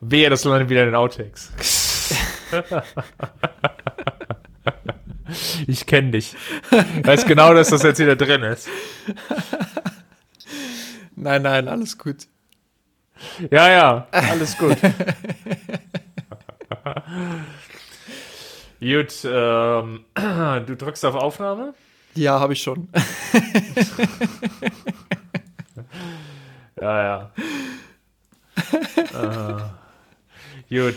Wehe, das landet wieder in den Outtakes. ich kenne dich. Weiß genau, dass das jetzt wieder drin ist. Nein, nein, alles gut. Ja, ja, alles gut. gut, ähm, du drückst auf Aufnahme? Ja, habe ich schon. ja, ja. äh, gut.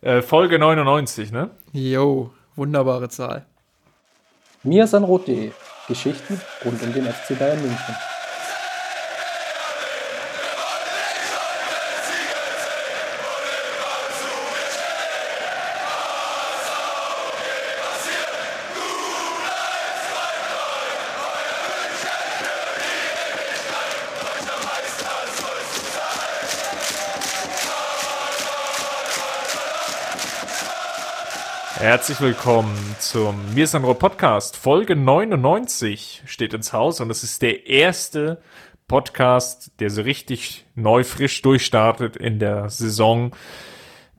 Äh, Folge 99, ne? Jo, wunderbare Zahl. Mirsanrot.de Geschichten rund um den FC Bayern München. Herzlich willkommen zum Mir ist ein Podcast. Folge 99 steht ins Haus und es ist der erste Podcast, der so richtig neu frisch durchstartet in der Saison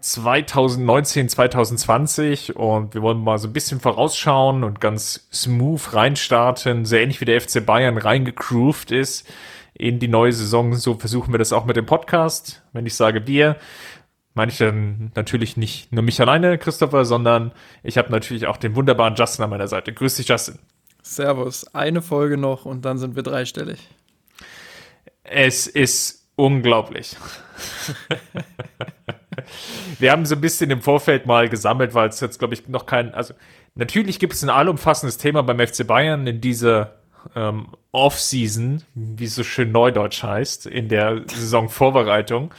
2019, 2020 und wir wollen mal so ein bisschen vorausschauen und ganz smooth reinstarten, so ähnlich wie der FC Bayern reingegroovt ist in die neue Saison. So versuchen wir das auch mit dem Podcast. Wenn ich sage wir, meine ich dann natürlich nicht nur mich alleine, Christopher, sondern ich habe natürlich auch den wunderbaren Justin an meiner Seite. Grüß dich, Justin. Servus. Eine Folge noch und dann sind wir dreistellig. Es ist unglaublich. wir haben so ein bisschen im Vorfeld mal gesammelt, weil es jetzt, glaube ich, noch kein, also natürlich gibt es ein allumfassendes Thema beim FC Bayern in dieser ähm, Off-Season, wie es so schön neudeutsch heißt, in der Saisonvorbereitung.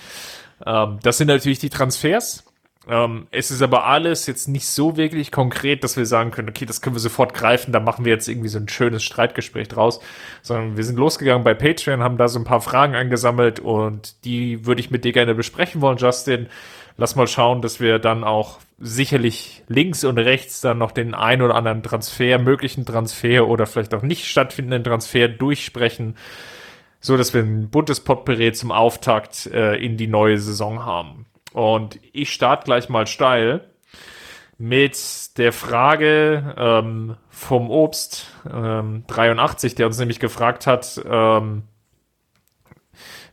Ähm, das sind natürlich die Transfers. Ähm, es ist aber alles jetzt nicht so wirklich konkret, dass wir sagen können, okay, das können wir sofort greifen, da machen wir jetzt irgendwie so ein schönes Streitgespräch draus, sondern wir sind losgegangen bei Patreon, haben da so ein paar Fragen eingesammelt und die würde ich mit dir gerne besprechen wollen, Justin. Lass mal schauen, dass wir dann auch sicherlich links und rechts dann noch den ein oder anderen Transfer, möglichen Transfer oder vielleicht auch nicht stattfindenden Transfer durchsprechen so dass wir ein buntes Potpourri zum Auftakt äh, in die neue Saison haben. Und ich starte gleich mal steil mit der Frage ähm, vom Obst ähm, 83, der uns nämlich gefragt hat, ähm,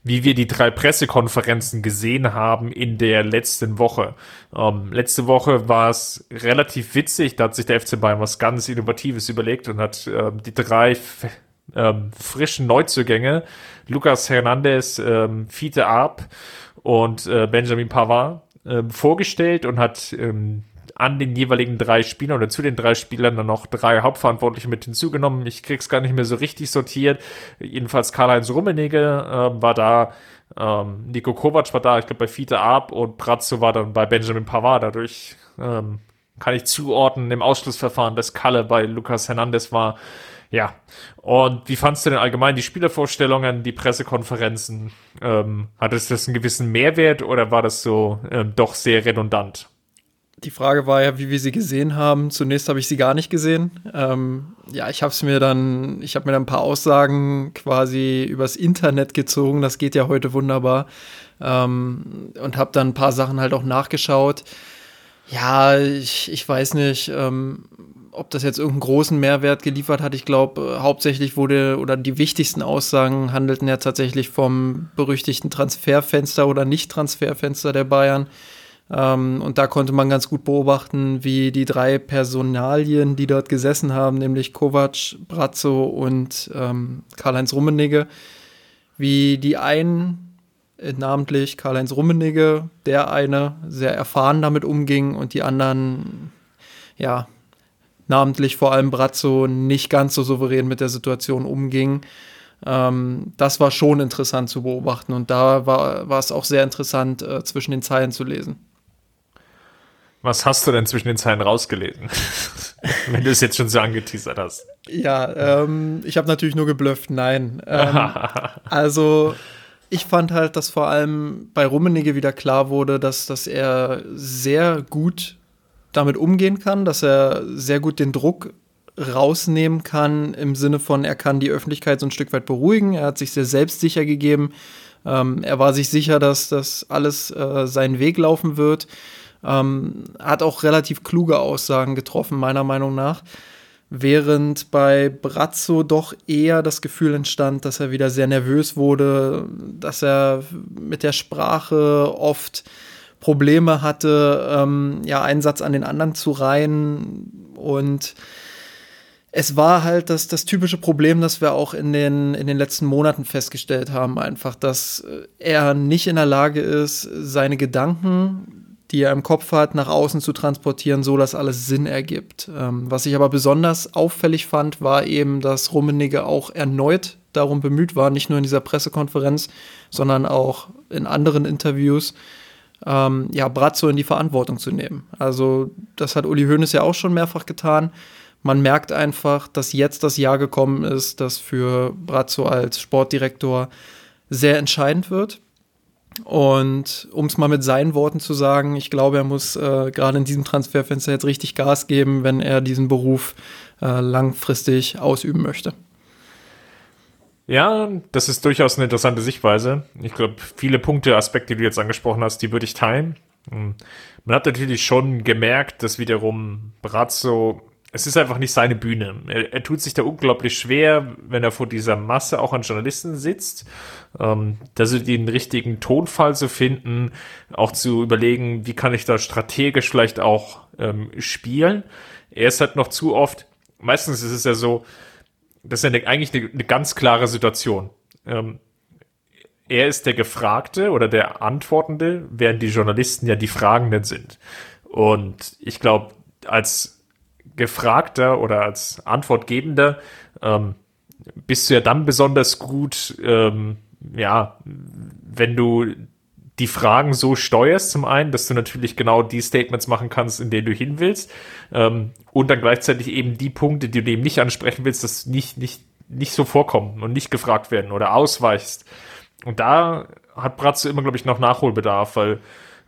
wie wir die drei Pressekonferenzen gesehen haben in der letzten Woche. Ähm, letzte Woche war es relativ witzig, da hat sich der FC Bayern was ganz Innovatives überlegt und hat ähm, die drei ähm, frischen Neuzugänge, Lucas Hernandez, ähm, Fiete Arp und äh, Benjamin Pavard äh, vorgestellt und hat ähm, an den jeweiligen drei Spielern oder zu den drei Spielern dann noch drei Hauptverantwortliche mit hinzugenommen. Ich krieg's gar nicht mehr so richtig sortiert. Jedenfalls Karl-Heinz Rummenigge äh, war da, ähm, Nico Kovac war da, ich glaube bei Fiete Arp und Brazzo war dann bei Benjamin Pavard. Dadurch ähm, kann ich zuordnen im Ausschlussverfahren, dass Kalle bei Lucas Hernandez war. Ja. Und wie fandst du denn allgemein die Spielervorstellungen, die Pressekonferenzen? Ähm, hat es das einen gewissen Mehrwert oder war das so ähm, doch sehr redundant? Die Frage war ja, wie wir sie gesehen haben. Zunächst habe ich sie gar nicht gesehen. Ähm, ja, ich habe es mir dann, ich habe mir dann ein paar Aussagen quasi übers Internet gezogen. Das geht ja heute wunderbar. Ähm, und habe dann ein paar Sachen halt auch nachgeschaut. Ja, ich, ich weiß nicht. Ähm, ob das jetzt irgendeinen großen Mehrwert geliefert hat, ich glaube, äh, hauptsächlich wurde oder die wichtigsten Aussagen handelten ja tatsächlich vom berüchtigten Transferfenster oder Nicht-Transferfenster der Bayern. Ähm, und da konnte man ganz gut beobachten, wie die drei Personalien, die dort gesessen haben, nämlich Kovac, Brazzo und ähm, Karl-Heinz Rummenigge, wie die einen, äh, namentlich Karl-Heinz Rummenigge, der eine sehr erfahren damit umging und die anderen, ja, namentlich vor allem Brazzo nicht ganz so souverän mit der Situation umging. Ähm, das war schon interessant zu beobachten und da war, war es auch sehr interessant, äh, zwischen den Zeilen zu lesen. Was hast du denn zwischen den Zeilen rausgelesen? Wenn du es jetzt schon so angeteasert hast. Ja, ähm, ich habe natürlich nur geblufft, nein. Ähm, also ich fand halt, dass vor allem bei Rummenigge wieder klar wurde, dass, dass er sehr gut damit umgehen kann, dass er sehr gut den Druck rausnehmen kann, im Sinne von, er kann die Öffentlichkeit so ein Stück weit beruhigen. Er hat sich sehr selbstsicher gegeben, Ähm, er war sich sicher, dass das alles äh, seinen Weg laufen wird. Ähm, hat auch relativ kluge Aussagen getroffen, meiner Meinung nach. Während bei Brazzo doch eher das Gefühl entstand, dass er wieder sehr nervös wurde, dass er mit der Sprache oft Probleme hatte, ähm, ja, einen Satz an den anderen zu reihen. Und es war halt das, das typische Problem, das wir auch in den, in den letzten Monaten festgestellt haben, einfach, dass er nicht in der Lage ist, seine Gedanken die er im Kopf hat, nach außen zu transportieren, so dass alles Sinn ergibt. Ähm, was ich aber besonders auffällig fand, war eben, dass Rummenigge auch erneut darum bemüht war, nicht nur in dieser Pressekonferenz, sondern auch in anderen Interviews, ähm, ja, Brazzo in die Verantwortung zu nehmen. Also, das hat Uli Hoeneß ja auch schon mehrfach getan. Man merkt einfach, dass jetzt das Jahr gekommen ist, das für Brazzo als Sportdirektor sehr entscheidend wird. Und um es mal mit seinen Worten zu sagen, ich glaube, er muss äh, gerade in diesem Transferfenster jetzt richtig Gas geben, wenn er diesen Beruf äh, langfristig ausüben möchte. Ja, das ist durchaus eine interessante Sichtweise. Ich glaube, viele Punkte, Aspekte, die du jetzt angesprochen hast, die würde ich teilen. Hm. Man hat natürlich schon gemerkt, dass wiederum Brazzo es ist einfach nicht seine Bühne. Er, er, tut sich da unglaublich schwer, wenn er vor dieser Masse auch an Journalisten sitzt, ähm, dass sie den richtigen Tonfall zu finden, auch zu überlegen, wie kann ich da strategisch vielleicht auch ähm, spielen. Er ist halt noch zu oft, meistens ist es ja so, das ist ja eigentlich eine, eine, ganz klare Situation. Ähm, er ist der Gefragte oder der Antwortende, während die Journalisten ja die Fragenden sind. Und ich glaube, als Gefragter oder als Antwortgebender ähm, bist du ja dann besonders gut, ähm, ja, wenn du die Fragen so steuerst, zum einen, dass du natürlich genau die Statements machen kannst, in denen du hin willst, ähm, und dann gleichzeitig eben die Punkte, die du eben nicht ansprechen willst, dass nicht, nicht, nicht so vorkommen und nicht gefragt werden oder ausweichst. Und da hat Bratzo immer, glaube ich, noch Nachholbedarf, weil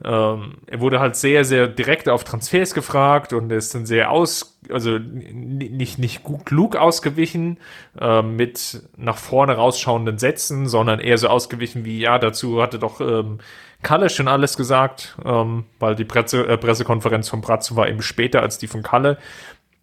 ähm, er wurde halt sehr, sehr direkt auf Transfers gefragt und ist dann sehr aus, also nicht, nicht gut klug ausgewichen äh, mit nach vorne rausschauenden Sätzen, sondern eher so ausgewichen wie, ja, dazu hatte doch ähm, Kalle schon alles gesagt, ähm, weil die Presse, äh, Pressekonferenz von Bratzo war eben später als die von Kalle.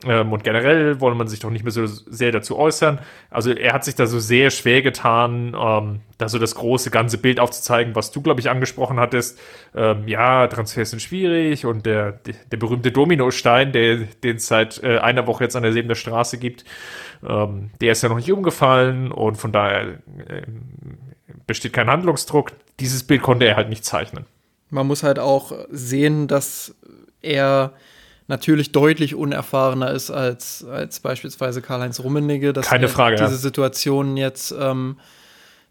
Ähm, und generell wollte man sich doch nicht mehr so sehr dazu äußern. Also er hat sich da so sehr schwer getan, ähm, da so das große ganze Bild aufzuzeigen, was du, glaube ich, angesprochen hattest. Ähm, ja, Transfers sind schwierig und der, der, der berühmte Dominostein, der den es seit äh, einer Woche jetzt an der Sebener Straße gibt, ähm, der ist ja noch nicht umgefallen und von daher äh, besteht kein Handlungsdruck. Dieses Bild konnte er halt nicht zeichnen. Man muss halt auch sehen, dass er natürlich deutlich unerfahrener ist als, als beispielsweise Karl-Heinz Rummenigge, dass Keine Frage, diese ja. Situation jetzt ähm,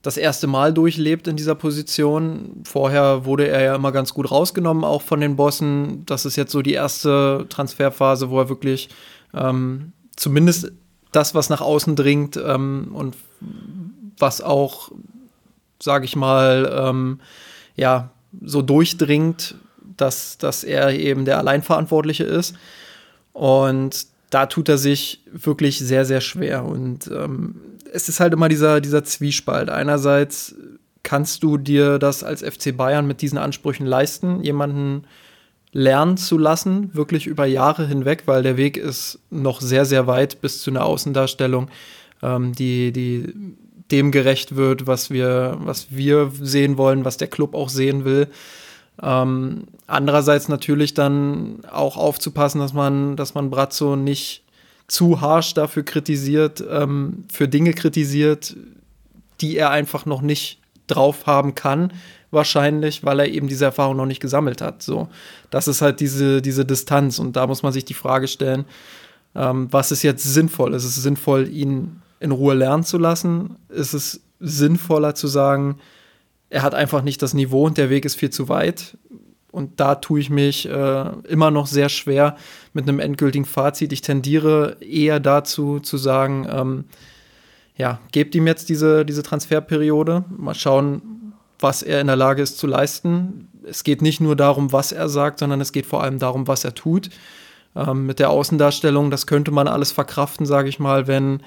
das erste Mal durchlebt in dieser Position. Vorher wurde er ja immer ganz gut rausgenommen, auch von den Bossen. Das ist jetzt so die erste Transferphase, wo er wirklich ähm, zumindest das, was nach außen dringt ähm, und was auch, sage ich mal, ähm, ja, so durchdringt, dass, dass er eben der Alleinverantwortliche ist. Und da tut er sich wirklich sehr, sehr schwer. Und ähm, es ist halt immer dieser, dieser Zwiespalt. Einerseits kannst du dir das als FC Bayern mit diesen Ansprüchen leisten, jemanden lernen zu lassen, wirklich über Jahre hinweg, weil der Weg ist noch sehr, sehr weit bis zu einer Außendarstellung, ähm, die, die dem gerecht wird, was wir, was wir sehen wollen, was der Club auch sehen will. Ähm, andererseits natürlich dann auch aufzupassen, dass man, dass man Brazzo nicht zu harsh dafür kritisiert, ähm, für Dinge kritisiert, die er einfach noch nicht drauf haben kann, wahrscheinlich, weil er eben diese Erfahrung noch nicht gesammelt hat. So, das ist halt diese, diese Distanz und da muss man sich die Frage stellen, ähm, was ist jetzt sinnvoll? Ist es sinnvoll, ihn in Ruhe lernen zu lassen? Ist es sinnvoller zu sagen, er hat einfach nicht das Niveau und der Weg ist viel zu weit. Und da tue ich mich äh, immer noch sehr schwer mit einem endgültigen Fazit. Ich tendiere eher dazu zu sagen, ähm, ja, gebt ihm jetzt diese, diese Transferperiode. Mal schauen, was er in der Lage ist zu leisten. Es geht nicht nur darum, was er sagt, sondern es geht vor allem darum, was er tut. Ähm, mit der Außendarstellung, das könnte man alles verkraften, sage ich mal, wenn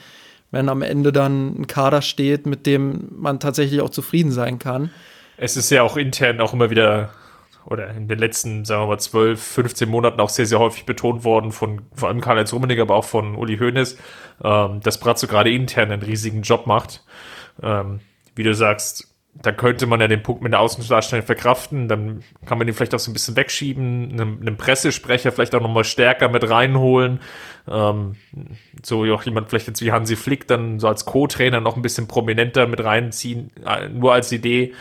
wenn am Ende dann ein Kader steht, mit dem man tatsächlich auch zufrieden sein kann. Es ist ja auch intern auch immer wieder oder in den letzten, sagen wir mal, 12, 15 Monaten auch sehr, sehr häufig betont worden von vor allem Karl-Heinz Rummenigge, aber auch von Uli Hoeneß, ähm, dass Brazzo gerade intern einen riesigen Job macht. Ähm, wie du sagst, da könnte man ja den Punkt mit der Außendarstellung verkraften, dann kann man den vielleicht auch so ein bisschen wegschieben, einen, einen Pressesprecher vielleicht auch nochmal stärker mit reinholen, ähm, so auch jemand vielleicht jetzt wie Hansi Flick dann so als Co-Trainer noch ein bisschen prominenter mit reinziehen, äh, nur als Idee,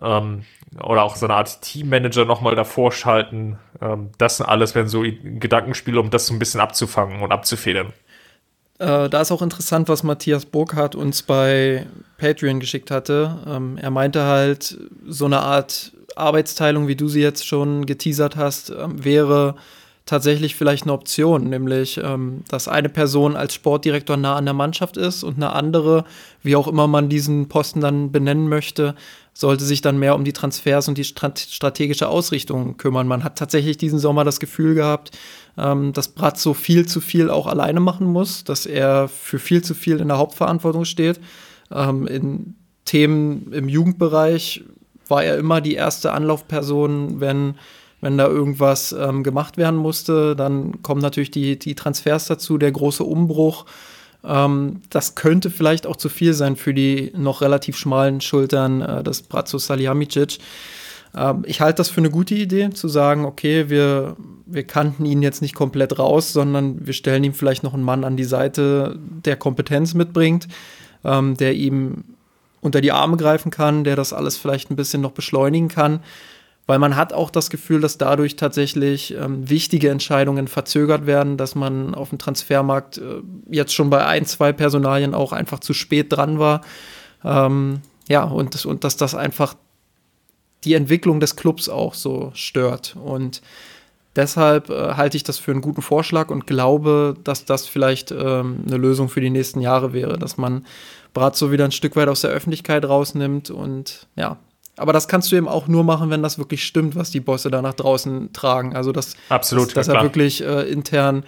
ähm, oder auch so eine Art Teammanager nochmal davor schalten, ähm, das sind alles wenn so Gedankenspiele, um das so ein bisschen abzufangen und abzufedern. Äh, da ist auch interessant, was Matthias Burkhardt uns bei Patreon geschickt hatte. Ähm, er meinte halt, so eine Art Arbeitsteilung, wie du sie jetzt schon geteasert hast, ähm, wäre tatsächlich vielleicht eine Option, nämlich ähm, dass eine Person als Sportdirektor nah an der Mannschaft ist und eine andere, wie auch immer man diesen Posten dann benennen möchte, sollte sich dann mehr um die Transfers und die strategische Ausrichtung kümmern. Man hat tatsächlich diesen Sommer das Gefühl gehabt, ähm, dass Brazzo viel zu viel auch alleine machen muss, dass er für viel zu viel in der Hauptverantwortung steht. Ähm, in Themen im Jugendbereich war er immer die erste Anlaufperson, wenn, wenn da irgendwas ähm, gemacht werden musste. Dann kommen natürlich die, die Transfers dazu, der große Umbruch. Ähm, das könnte vielleicht auch zu viel sein für die noch relativ schmalen Schultern äh, des Brazzo Salihamidzic. Ähm, ich halte das für eine gute Idee, zu sagen, okay, wir, wir kannten ihn jetzt nicht komplett raus, sondern wir stellen ihm vielleicht noch einen Mann an die Seite, der Kompetenz mitbringt, ähm, der ihm unter die Arme greifen kann, der das alles vielleicht ein bisschen noch beschleunigen kann. Weil man hat auch das Gefühl, dass dadurch tatsächlich ähm, wichtige Entscheidungen verzögert werden, dass man auf dem Transfermarkt äh, jetzt schon bei ein, zwei Personalien auch einfach zu spät dran war. Ähm, ja, und, und dass das einfach die Entwicklung des Clubs auch so stört. Und deshalb äh, halte ich das für einen guten Vorschlag und glaube, dass das vielleicht ähm, eine Lösung für die nächsten Jahre wäre, dass man Brazzo wieder ein Stück weit aus der Öffentlichkeit rausnimmt und ja. Aber das kannst du eben auch nur machen, wenn das wirklich stimmt, was die Bosse da nach draußen tragen. Also, dass, Absolut, dass, dass er wirklich äh, intern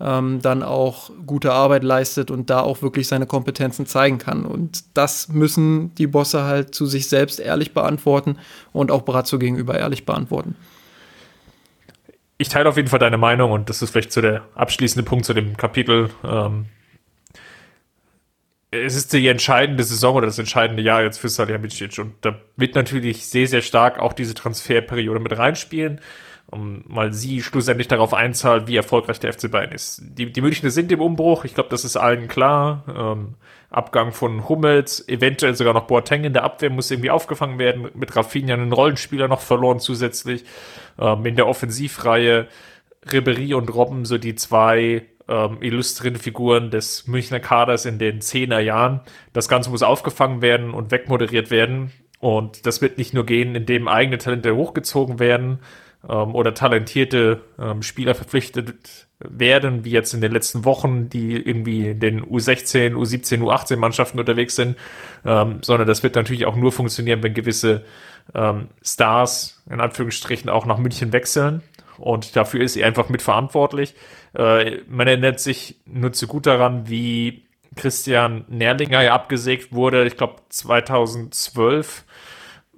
ähm, dann auch gute Arbeit leistet und da auch wirklich seine Kompetenzen zeigen kann. Und das müssen die Bosse halt zu sich selbst ehrlich beantworten und auch Brazzo gegenüber ehrlich beantworten. Ich teile auf jeden Fall deine Meinung und das ist vielleicht so der abschließende Punkt zu dem Kapitel. Ähm, es ist die entscheidende Saison oder das entscheidende Jahr jetzt für Salihamidzic und da wird natürlich sehr, sehr stark auch diese Transferperiode mit reinspielen um mal sie schlussendlich darauf einzahlt, wie erfolgreich der FC Bayern ist. Die, die Münchner sind im Umbruch, ich glaube, das ist allen klar. Ähm, Abgang von Hummels, eventuell sogar noch Boateng in der Abwehr muss irgendwie aufgefangen werden. Mit Rafinha einen Rollenspieler noch verloren zusätzlich. Ähm, in der Offensivreihe Ribery und Robben so die zwei ähm, illustren Figuren des Münchner Kaders in den Zehner Jahren. Das Ganze muss aufgefangen werden und wegmoderiert werden. Und das wird nicht nur gehen, indem eigene Talente hochgezogen werden, ähm, oder talentierte ähm, Spieler verpflichtet werden, wie jetzt in den letzten Wochen, die irgendwie in den U16, U17, U18 Mannschaften unterwegs sind, ähm, sondern das wird natürlich auch nur funktionieren, wenn gewisse ähm, Stars in Anführungsstrichen auch nach München wechseln. Und dafür ist sie einfach mitverantwortlich. Äh, man erinnert sich nur zu gut daran, wie Christian Nerlinger ja abgesägt wurde, ich glaube 2012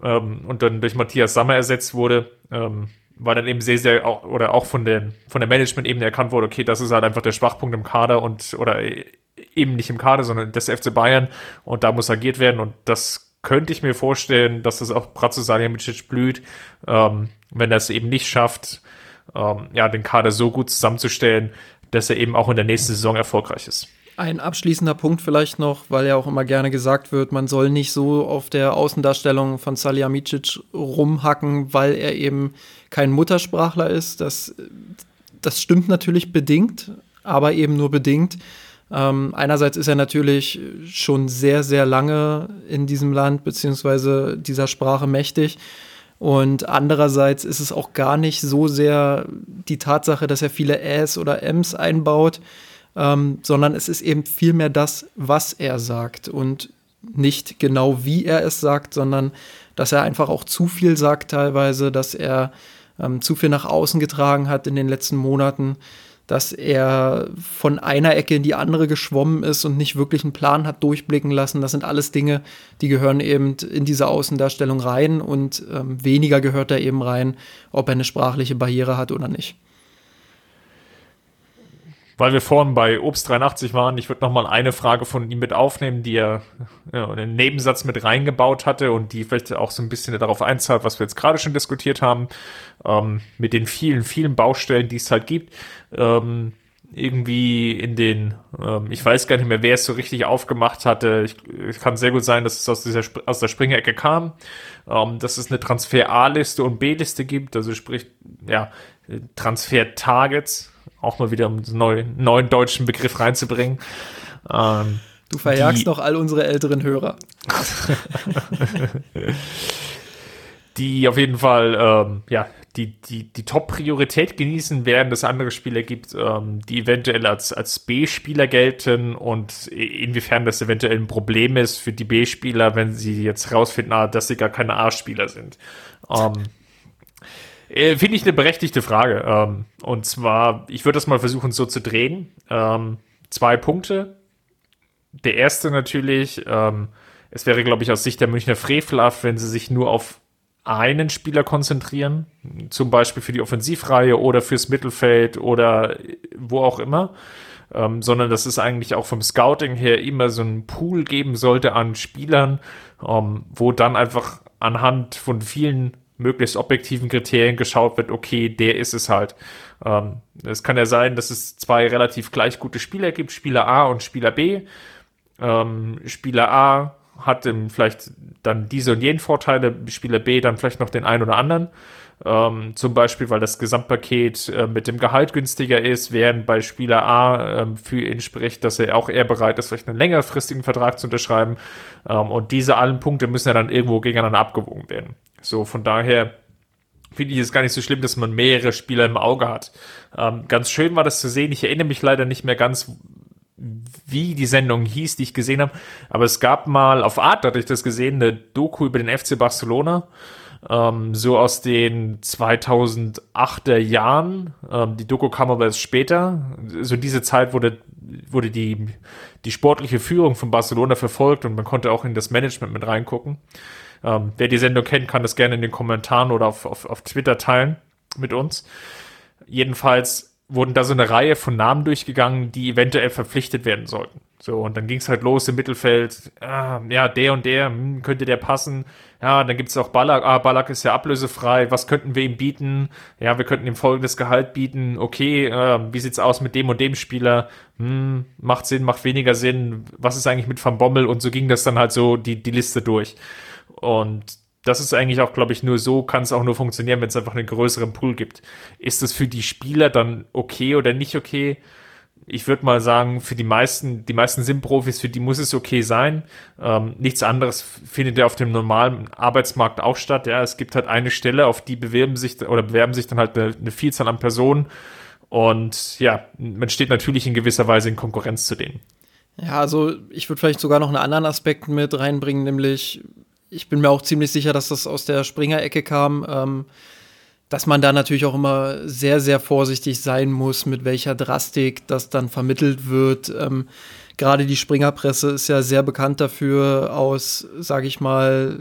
ähm, und dann durch Matthias Sammer ersetzt wurde. Ähm, weil dann eben sehr, sehr auch, oder auch von der, von der Management-Ebene erkannt wurde, okay, das ist halt einfach der Schwachpunkt im Kader und, oder eben nicht im Kader, sondern des FC Bayern und da muss agiert werden und das könnte ich mir vorstellen, dass das auch Bratzo Salihamidzic blüht, ähm, wenn er es eben nicht schafft, ähm, ja, den Kader so gut zusammenzustellen, dass er eben auch in der nächsten Saison erfolgreich ist. Ein abschließender Punkt vielleicht noch, weil ja auch immer gerne gesagt wird, man soll nicht so auf der Außendarstellung von Salihamidzic rumhacken, weil er eben kein Muttersprachler ist. Das, das stimmt natürlich bedingt, aber eben nur bedingt. Ähm, einerseits ist er natürlich schon sehr, sehr lange in diesem Land beziehungsweise dieser Sprache mächtig. Und andererseits ist es auch gar nicht so sehr die Tatsache, dass er viele Äs oder Ms einbaut, ähm, sondern es ist eben vielmehr das, was er sagt und nicht genau wie er es sagt, sondern dass er einfach auch zu viel sagt teilweise, dass er ähm, zu viel nach außen getragen hat in den letzten Monaten, dass er von einer Ecke in die andere geschwommen ist und nicht wirklich einen Plan hat durchblicken lassen. Das sind alles Dinge, die gehören eben in diese Außendarstellung rein und ähm, weniger gehört da eben rein, ob er eine sprachliche Barriere hat oder nicht weil wir vorhin bei Obst 83 waren, ich würde noch mal eine Frage von ihm mit aufnehmen, die er ja, einen Nebensatz mit reingebaut hatte und die vielleicht auch so ein bisschen darauf einzahlt, was wir jetzt gerade schon diskutiert haben, ähm, mit den vielen, vielen Baustellen, die es halt gibt. Ähm, irgendwie in den, ähm, ich weiß gar nicht mehr, wer es so richtig aufgemacht hatte. Ich, ich kann sehr gut sein, dass es aus dieser aus der Springecke kam, ähm, dass es eine Transfer A-Liste und B-Liste gibt, also sprich, ja, Transfer-Targets, auch mal wieder um einen neuen, neuen deutschen Begriff reinzubringen. Ähm, du verjagst doch all unsere älteren Hörer. die auf jeden Fall, ähm, ja, die, die, die Top-Priorität genießen, während es andere Spieler gibt, ähm, die eventuell als, als B-Spieler gelten und inwiefern das eventuell ein Problem ist für die B-Spieler, wenn sie jetzt herausfinden, ah, dass sie gar keine A-Spieler sind. Ähm, äh, Finde ich eine berechtigte Frage. Ähm, und zwar, ich würde das mal versuchen so zu drehen. Ähm, zwei Punkte. Der erste natürlich, ähm, es wäre, glaube ich, aus Sicht der Münchner frevelhaft, wenn sie sich nur auf einen Spieler konzentrieren, zum Beispiel für die Offensivreihe oder fürs Mittelfeld oder wo auch immer, ähm, sondern dass es eigentlich auch vom Scouting her immer so einen Pool geben sollte an Spielern, ähm, wo dann einfach anhand von vielen möglichst objektiven Kriterien geschaut wird, okay, der ist es halt. Ähm, es kann ja sein, dass es zwei relativ gleich gute Spieler gibt, Spieler A und Spieler B. Ähm, Spieler A hat vielleicht dann diese und jenen Vorteile, Spieler B dann vielleicht noch den einen oder anderen. Ähm, zum Beispiel, weil das Gesamtpaket äh, mit dem Gehalt günstiger ist, während bei Spieler A ähm, für ihn spricht, dass er auch eher bereit ist, vielleicht einen längerfristigen Vertrag zu unterschreiben. Ähm, und diese allen Punkte müssen ja dann irgendwo gegeneinander abgewogen werden. So, von daher finde ich es gar nicht so schlimm, dass man mehrere Spieler im Auge hat. Ähm, ganz schön war das zu sehen. Ich erinnere mich leider nicht mehr ganz, wie die Sendung hieß, die ich gesehen habe. Aber es gab mal, auf Art hatte ich das gesehen, eine Doku über den FC Barcelona. Ähm, so aus den 2008er Jahren. Ähm, die Doku kam aber erst später. So diese Zeit wurde, wurde die, die sportliche Führung von Barcelona verfolgt und man konnte auch in das Management mit reingucken. Ähm, wer die Sendung kennt, kann das gerne in den Kommentaren oder auf, auf, auf Twitter teilen mit uns. Jedenfalls wurden da so eine Reihe von Namen durchgegangen, die eventuell verpflichtet werden sollten. So, und dann ging es halt los im Mittelfeld. Ah, ja, der und der, hm, könnte der passen. Ja, dann gibt es auch Ballack. Ah, Ballack ist ja ablösefrei. Was könnten wir ihm bieten? Ja, wir könnten ihm folgendes Gehalt bieten. Okay, äh, wie sieht's aus mit dem und dem Spieler? Hm, macht Sinn, macht weniger Sinn. Was ist eigentlich mit Van Bommel? Und so ging das dann halt so die, die Liste durch. Und das ist eigentlich auch, glaube ich, nur so kann es auch nur funktionieren, wenn es einfach einen größeren Pool gibt. Ist das für die Spieler dann okay oder nicht okay? Ich würde mal sagen, für die meisten, die meisten SIM-Profis, für die muss es okay sein. Ähm, nichts anderes findet ja auf dem normalen Arbeitsmarkt auch statt. Ja, es gibt halt eine Stelle, auf die bewerben sich oder bewerben sich dann halt eine, eine Vielzahl an Personen. Und ja, man steht natürlich in gewisser Weise in Konkurrenz zu denen. Ja, also ich würde vielleicht sogar noch einen anderen Aspekt mit reinbringen, nämlich ich bin mir auch ziemlich sicher, dass das aus der Springer-Ecke kam, ähm, dass man da natürlich auch immer sehr, sehr vorsichtig sein muss, mit welcher Drastik das dann vermittelt wird. Ähm, Gerade die Springerpresse ist ja sehr bekannt dafür, aus, sage ich mal,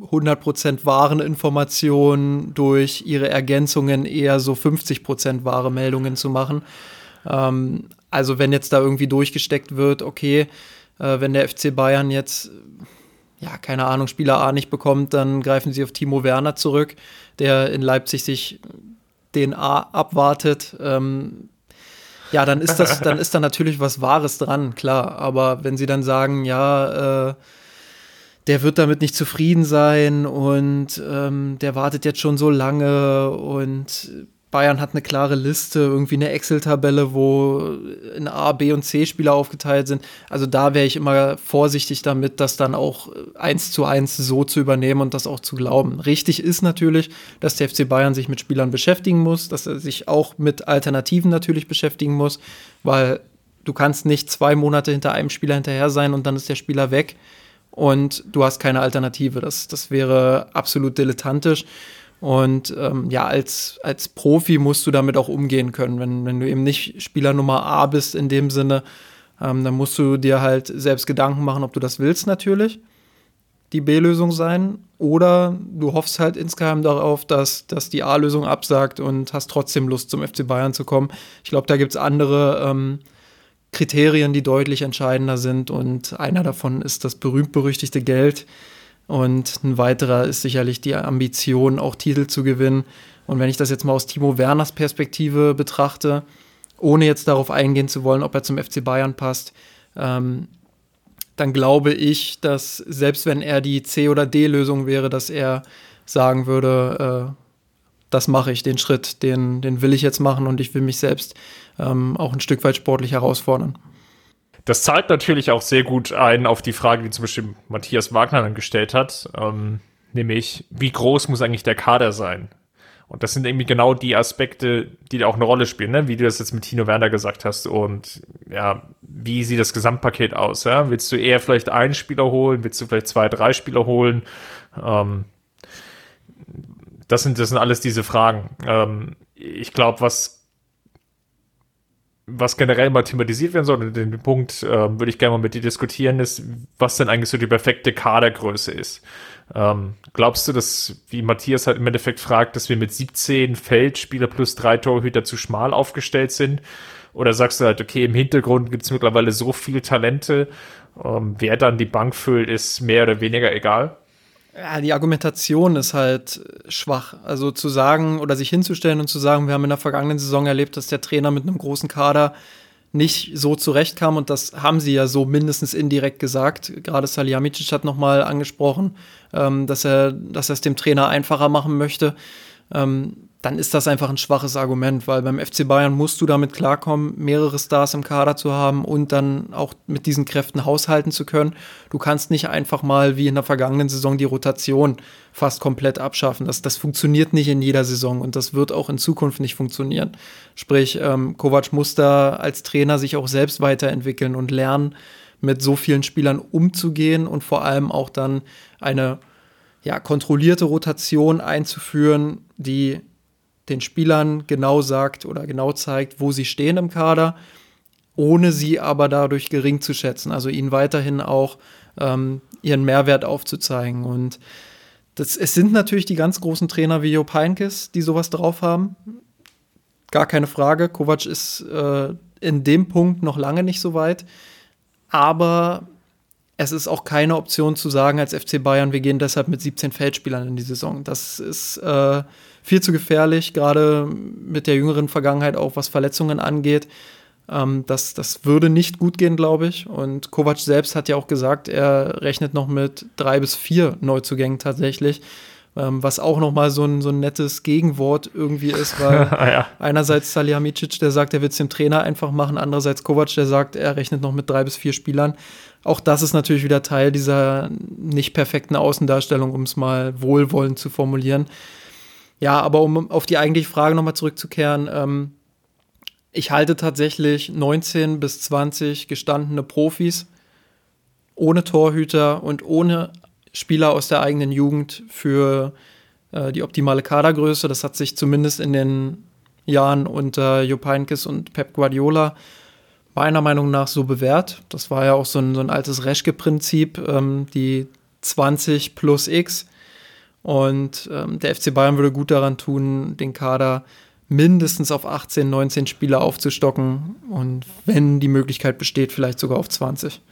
100% wahren Informationen durch ihre Ergänzungen eher so 50% wahre Meldungen zu machen. Ähm, also wenn jetzt da irgendwie durchgesteckt wird, okay, äh, wenn der FC Bayern jetzt ja, keine Ahnung, Spieler A nicht bekommt, dann greifen sie auf Timo Werner zurück, der in Leipzig sich den A abwartet. Ähm, ja, dann ist das, dann ist da natürlich was Wahres dran, klar. Aber wenn sie dann sagen, ja, äh, der wird damit nicht zufrieden sein und ähm, der wartet jetzt schon so lange und Bayern hat eine klare Liste, irgendwie eine Excel-Tabelle, wo in A, B und C Spieler aufgeteilt sind. Also da wäre ich immer vorsichtig damit, das dann auch eins zu eins so zu übernehmen und das auch zu glauben. Richtig ist natürlich, dass der FC Bayern sich mit Spielern beschäftigen muss, dass er sich auch mit Alternativen natürlich beschäftigen muss, weil du kannst nicht zwei Monate hinter einem Spieler hinterher sein und dann ist der Spieler weg und du hast keine Alternative. Das, das wäre absolut dilettantisch. Und ähm, ja, als, als Profi musst du damit auch umgehen können. Wenn, wenn du eben nicht Spieler Nummer A bist in dem Sinne, ähm, dann musst du dir halt selbst Gedanken machen, ob du das willst natürlich, die B-Lösung sein. Oder du hoffst halt insgeheim darauf, dass, dass die A-Lösung absagt und hast trotzdem Lust, zum FC Bayern zu kommen. Ich glaube, da gibt es andere ähm, Kriterien, die deutlich entscheidender sind. Und einer davon ist das berühmt-berüchtigte Geld. Und ein weiterer ist sicherlich die Ambition, auch Titel zu gewinnen. Und wenn ich das jetzt mal aus Timo Werners Perspektive betrachte, ohne jetzt darauf eingehen zu wollen, ob er zum FC Bayern passt, ähm, dann glaube ich, dass selbst wenn er die C- oder D-Lösung wäre, dass er sagen würde, äh, das mache ich, den Schritt, den, den will ich jetzt machen und ich will mich selbst ähm, auch ein Stück weit sportlich herausfordern. Das zahlt natürlich auch sehr gut ein auf die Frage, die zum Beispiel Matthias Wagner dann gestellt hat, ähm, nämlich wie groß muss eigentlich der Kader sein? Und das sind irgendwie genau die Aspekte, die da auch eine Rolle spielen, ne? wie du das jetzt mit Tino Werner gesagt hast. Und ja, wie sieht das Gesamtpaket aus? Ja? Willst du eher vielleicht einen Spieler holen? Willst du vielleicht zwei, drei Spieler holen? Ähm, das sind, das sind alles diese Fragen. Ähm, ich glaube, was was generell mal thematisiert werden soll, und den Punkt äh, würde ich gerne mal mit dir diskutieren, ist, was denn eigentlich so die perfekte Kadergröße ist. Ähm, glaubst du, dass, wie Matthias halt im Endeffekt fragt, dass wir mit 17 Feldspieler plus drei Torhüter zu schmal aufgestellt sind? Oder sagst du halt, okay, im Hintergrund gibt es mittlerweile so viele Talente, ähm, wer dann die Bank füllt, ist mehr oder weniger egal? Ja, die Argumentation ist halt schwach. Also zu sagen oder sich hinzustellen und zu sagen, wir haben in der vergangenen Saison erlebt, dass der Trainer mit einem großen Kader nicht so zurechtkam und das haben sie ja so mindestens indirekt gesagt. Gerade Salihamidzic hat nochmal angesprochen, ähm, dass er, dass er es dem Trainer einfacher machen möchte. Ähm, dann ist das einfach ein schwaches Argument, weil beim FC Bayern musst du damit klarkommen, mehrere Stars im Kader zu haben und dann auch mit diesen Kräften haushalten zu können. Du kannst nicht einfach mal wie in der vergangenen Saison die Rotation fast komplett abschaffen. Das, das funktioniert nicht in jeder Saison und das wird auch in Zukunft nicht funktionieren. Sprich, ähm, Kovac muss da als Trainer sich auch selbst weiterentwickeln und lernen, mit so vielen Spielern umzugehen und vor allem auch dann eine ja, kontrollierte Rotation einzuführen, die den Spielern genau sagt oder genau zeigt, wo sie stehen im Kader, ohne sie aber dadurch gering zu schätzen. Also ihnen weiterhin auch ähm, ihren Mehrwert aufzuzeigen. Und das, es sind natürlich die ganz großen Trainer wie Joe Heinkes, die sowas drauf haben. Gar keine Frage. Kovac ist äh, in dem Punkt noch lange nicht so weit. Aber es ist auch keine Option zu sagen als FC Bayern, wir gehen deshalb mit 17 Feldspielern in die Saison. Das ist äh, viel zu gefährlich, gerade mit der jüngeren Vergangenheit auch, was Verletzungen angeht. Ähm, das, das würde nicht gut gehen, glaube ich. Und Kovac selbst hat ja auch gesagt, er rechnet noch mit drei bis vier Neuzugängen tatsächlich. Ähm, was auch noch mal so ein, so ein nettes Gegenwort irgendwie ist, weil ja. einerseits Salihamidzic, der sagt, er will es dem Trainer einfach machen, andererseits Kovac, der sagt, er rechnet noch mit drei bis vier Spielern. Auch das ist natürlich wieder Teil dieser nicht perfekten Außendarstellung, um es mal wohlwollend zu formulieren. Ja, aber um auf die eigentliche Frage nochmal zurückzukehren, ähm, ich halte tatsächlich 19 bis 20 gestandene Profis ohne Torhüter und ohne Spieler aus der eigenen Jugend für äh, die optimale Kadergröße. Das hat sich zumindest in den Jahren unter Jupp Heynckes und Pep Guardiola meiner Meinung nach so bewährt. Das war ja auch so ein, so ein altes Reschke-Prinzip, ähm, die 20 plus X. Und ähm, der FC Bayern würde gut daran tun, den Kader mindestens auf 18, 19 Spieler aufzustocken und wenn die Möglichkeit besteht, vielleicht sogar auf 20.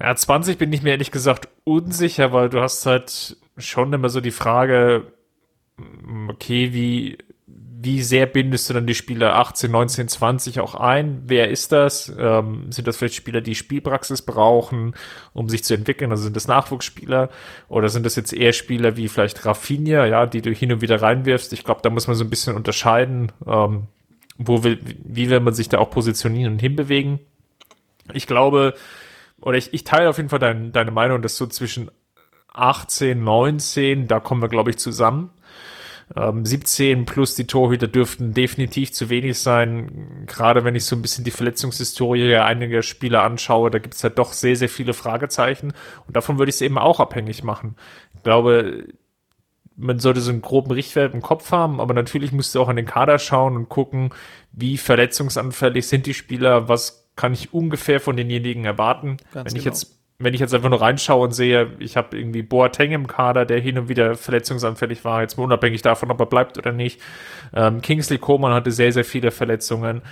Ja, 20 bin ich mir ehrlich gesagt unsicher, weil du hast halt schon immer so die Frage, okay, wie wie sehr bindest du dann die Spieler 18, 19, 20 auch ein? Wer ist das? Ähm, sind das vielleicht Spieler, die Spielpraxis brauchen, um sich zu entwickeln? Also sind das Nachwuchsspieler? Oder sind das jetzt eher Spieler wie vielleicht Rafinha, ja, die du hin und wieder reinwirfst? Ich glaube, da muss man so ein bisschen unterscheiden, ähm, wo will, wie will man sich da auch positionieren und hinbewegen? Ich glaube, oder ich, ich teile auf jeden Fall dein, deine Meinung, dass so zwischen 18, 19, da kommen wir, glaube ich, zusammen. Ähm, 17 plus die Torhüter dürften definitiv zu wenig sein. Gerade wenn ich so ein bisschen die Verletzungshistorie einiger Spieler anschaue, da gibt es halt doch sehr, sehr viele Fragezeichen. Und davon würde ich es eben auch abhängig machen. Ich glaube, man sollte so einen groben Richtwert im Kopf haben, aber natürlich musst du auch an den Kader schauen und gucken, wie verletzungsanfällig sind die Spieler, was kann ich ungefähr von denjenigen erwarten. Ganz Wenn genau. ich jetzt wenn ich jetzt einfach nur reinschaue und sehe, ich habe irgendwie Boateng im Kader, der hin und wieder verletzungsanfällig war, jetzt mal unabhängig davon, ob er bleibt oder nicht. Ähm, Kingsley Coman hatte sehr, sehr viele Verletzungen.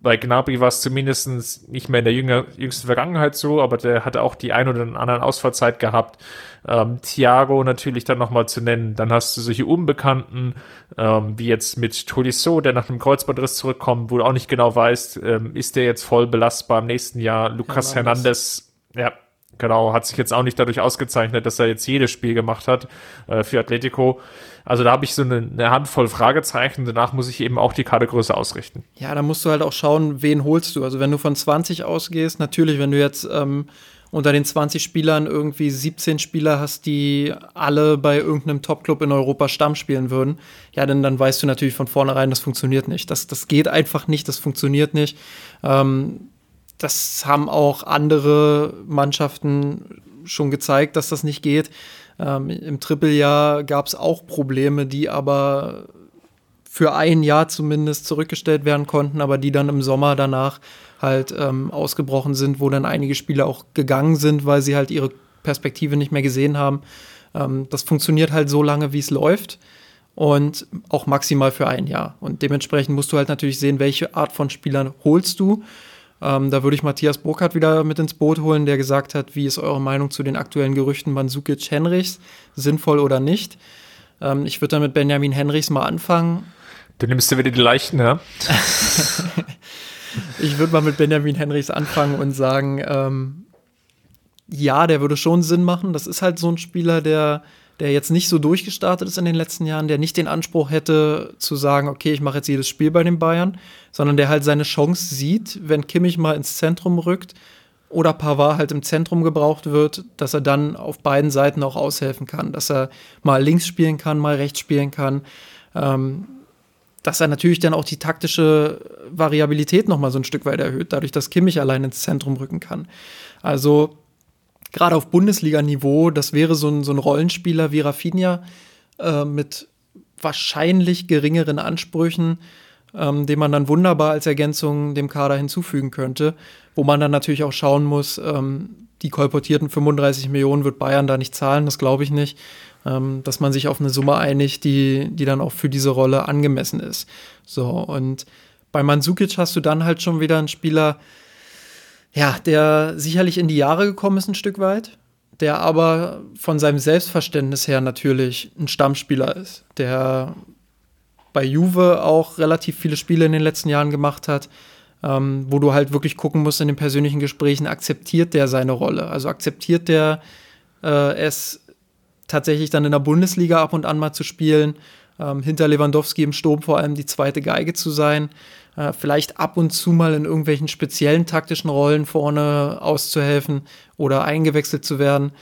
Bei Gnabry war es zumindest nicht mehr in der jünger, jüngsten Vergangenheit so, aber der hatte auch die ein oder anderen Ausfallzeit gehabt. Ähm, Thiago natürlich dann nochmal zu nennen. Dann hast du solche Unbekannten, ähm, wie jetzt mit Tolisso, der nach einem Kreuzbandriss zurückkommt, wo du auch nicht genau weißt, ähm, ist der jetzt voll belastbar im nächsten Jahr. Lukas Hernandez, ja, Genau, hat sich jetzt auch nicht dadurch ausgezeichnet, dass er jetzt jedes Spiel gemacht hat äh, für Atletico. Also da habe ich so eine, eine, Handvoll Fragezeichen. Danach muss ich eben auch die Kadergröße ausrichten. Ja, da musst du halt auch schauen, wen holst du. Also wenn du von 20 ausgehst, natürlich, wenn du jetzt ähm, unter den 20 Spielern irgendwie 17 Spieler hast, die alle bei irgendeinem Topclub in Europa Stamm spielen würden, ja, dann, dann weißt du natürlich von vornherein, das funktioniert nicht. Das, das geht einfach nicht, das funktioniert nicht. Ähm, das haben auch andere Mannschaften schon gezeigt, dass das nicht geht. Ähm, Im Trippeljahr gab es auch Probleme, die aber für ein Jahr zumindest zurückgestellt werden konnten, aber die dann im Sommer danach halt ähm, ausgebrochen sind, wo dann einige Spieler auch gegangen sind, weil sie halt ihre Perspektive nicht mehr gesehen haben. Ähm, das funktioniert halt so lange, wie es läuft und auch maximal für ein Jahr. Und dementsprechend musst du halt natürlich sehen, welche Art von Spielern holst du ähm, da würde ich Matthias Burkhardt wieder mit ins Boot holen, der gesagt hat, wie ist eure Meinung zu den aktuellen Gerüchten Mansukic Henrichs, sinnvoll oder nicht? Ähm, ich würde dann mit Benjamin Henrichs mal anfangen. Du nimmst dir wieder die Leichen, ja? ich würde mal mit Benjamin Henrichs anfangen und sagen, ähm, ja, der würde schon Sinn machen. Das ist halt so ein Spieler, der der jetzt nicht so durchgestartet ist in den letzten Jahren, der nicht den Anspruch hätte zu sagen, okay, ich mache jetzt jedes Spiel bei den Bayern, sondern der halt seine Chance sieht, wenn Kimmich mal ins Zentrum rückt oder Pavard halt im Zentrum gebraucht wird, dass er dann auf beiden Seiten auch aushelfen kann, dass er mal links spielen kann, mal rechts spielen kann. Ähm, dass er natürlich dann auch die taktische Variabilität noch mal so ein Stück weit erhöht, dadurch, dass Kimmich allein ins Zentrum rücken kann. Also gerade auf Bundesliga-Niveau, das wäre so ein, so ein Rollenspieler wie Rafinha äh, mit wahrscheinlich geringeren Ansprüchen, ähm, den man dann wunderbar als Ergänzung dem Kader hinzufügen könnte, wo man dann natürlich auch schauen muss, ähm, die kolportierten 35 Millionen wird Bayern da nicht zahlen, das glaube ich nicht, ähm, dass man sich auf eine Summe einigt, die, die dann auch für diese Rolle angemessen ist. So, und bei Mandzukic hast du dann halt schon wieder einen Spieler, ja, der sicherlich in die Jahre gekommen ist ein Stück weit, der aber von seinem Selbstverständnis her natürlich ein Stammspieler ist, der bei Juve auch relativ viele Spiele in den letzten Jahren gemacht hat, ähm, wo du halt wirklich gucken musst in den persönlichen Gesprächen, akzeptiert der seine Rolle? Also akzeptiert der äh, es tatsächlich dann in der Bundesliga ab und an mal zu spielen, ähm, hinter Lewandowski im Sturm vor allem die zweite Geige zu sein? Äh, vielleicht ab und zu mal in irgendwelchen speziellen taktischen Rollen vorne auszuhelfen oder eingewechselt zu werden.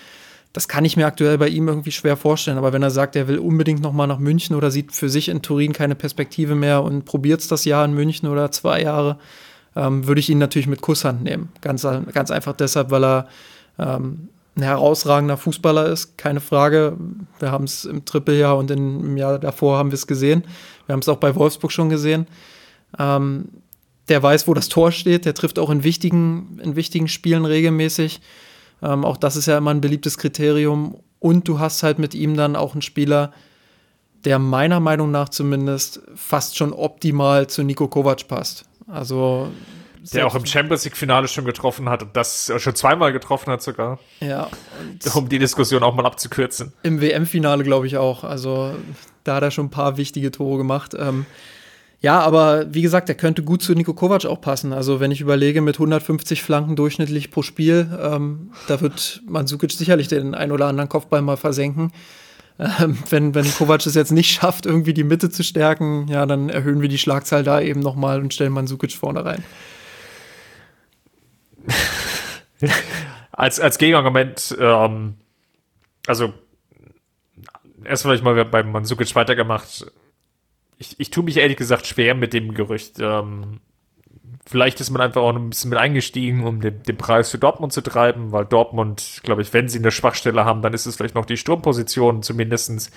Das kann ich mir aktuell bei ihm irgendwie schwer vorstellen. Aber wenn er sagt, er will unbedingt noch mal nach München oder sieht für sich in Turin keine Perspektive mehr und probiert es das Jahr in München oder zwei Jahre, ähm, würde ich ihn natürlich mit Kusshand nehmen. Ganz, ganz einfach deshalb, weil er ähm, ein herausragender Fußballer ist, keine Frage. Wir haben es im Trippeljahr und im Jahr davor haben wir es gesehen. Wir haben es auch bei Wolfsburg schon gesehen. Ähm, der weiß, wo das Tor steht, der trifft auch in wichtigen, in wichtigen Spielen regelmäßig. Ähm, auch das ist ja immer ein beliebtes Kriterium. Und du hast halt mit ihm dann auch einen Spieler, der meiner Meinung nach zumindest fast schon optimal zu Nico Kovac passt. Also der auch im Champions League Finale schon getroffen hat und das schon zweimal getroffen hat sogar. Ja. Um die Diskussion auch mal abzukürzen. Im WM-Finale glaube ich auch. Also da hat er schon ein paar wichtige Tore gemacht. Ähm, ja, aber wie gesagt, er könnte gut zu Nico Kovac auch passen. Also wenn ich überlege, mit 150 Flanken durchschnittlich pro Spiel, ähm, da wird Mandzukic sicherlich den ein oder anderen Kopfball mal versenken. Ähm, wenn, wenn Kovac es jetzt nicht schafft, irgendwie die Mitte zu stärken, ja, dann erhöhen wir die Schlagzahl da eben nochmal und stellen Mandzukic vorne rein. als, als Gegenargument, ähm, also erst vielleicht mal bei Mandzukic weitergemacht ich, ich tue mich ehrlich gesagt schwer mit dem Gerücht. Ähm, vielleicht ist man einfach auch ein bisschen mit eingestiegen, um den, den Preis für Dortmund zu treiben, weil Dortmund, glaube ich, wenn sie eine Schwachstelle haben, dann ist es vielleicht noch die Sturmposition zumindestens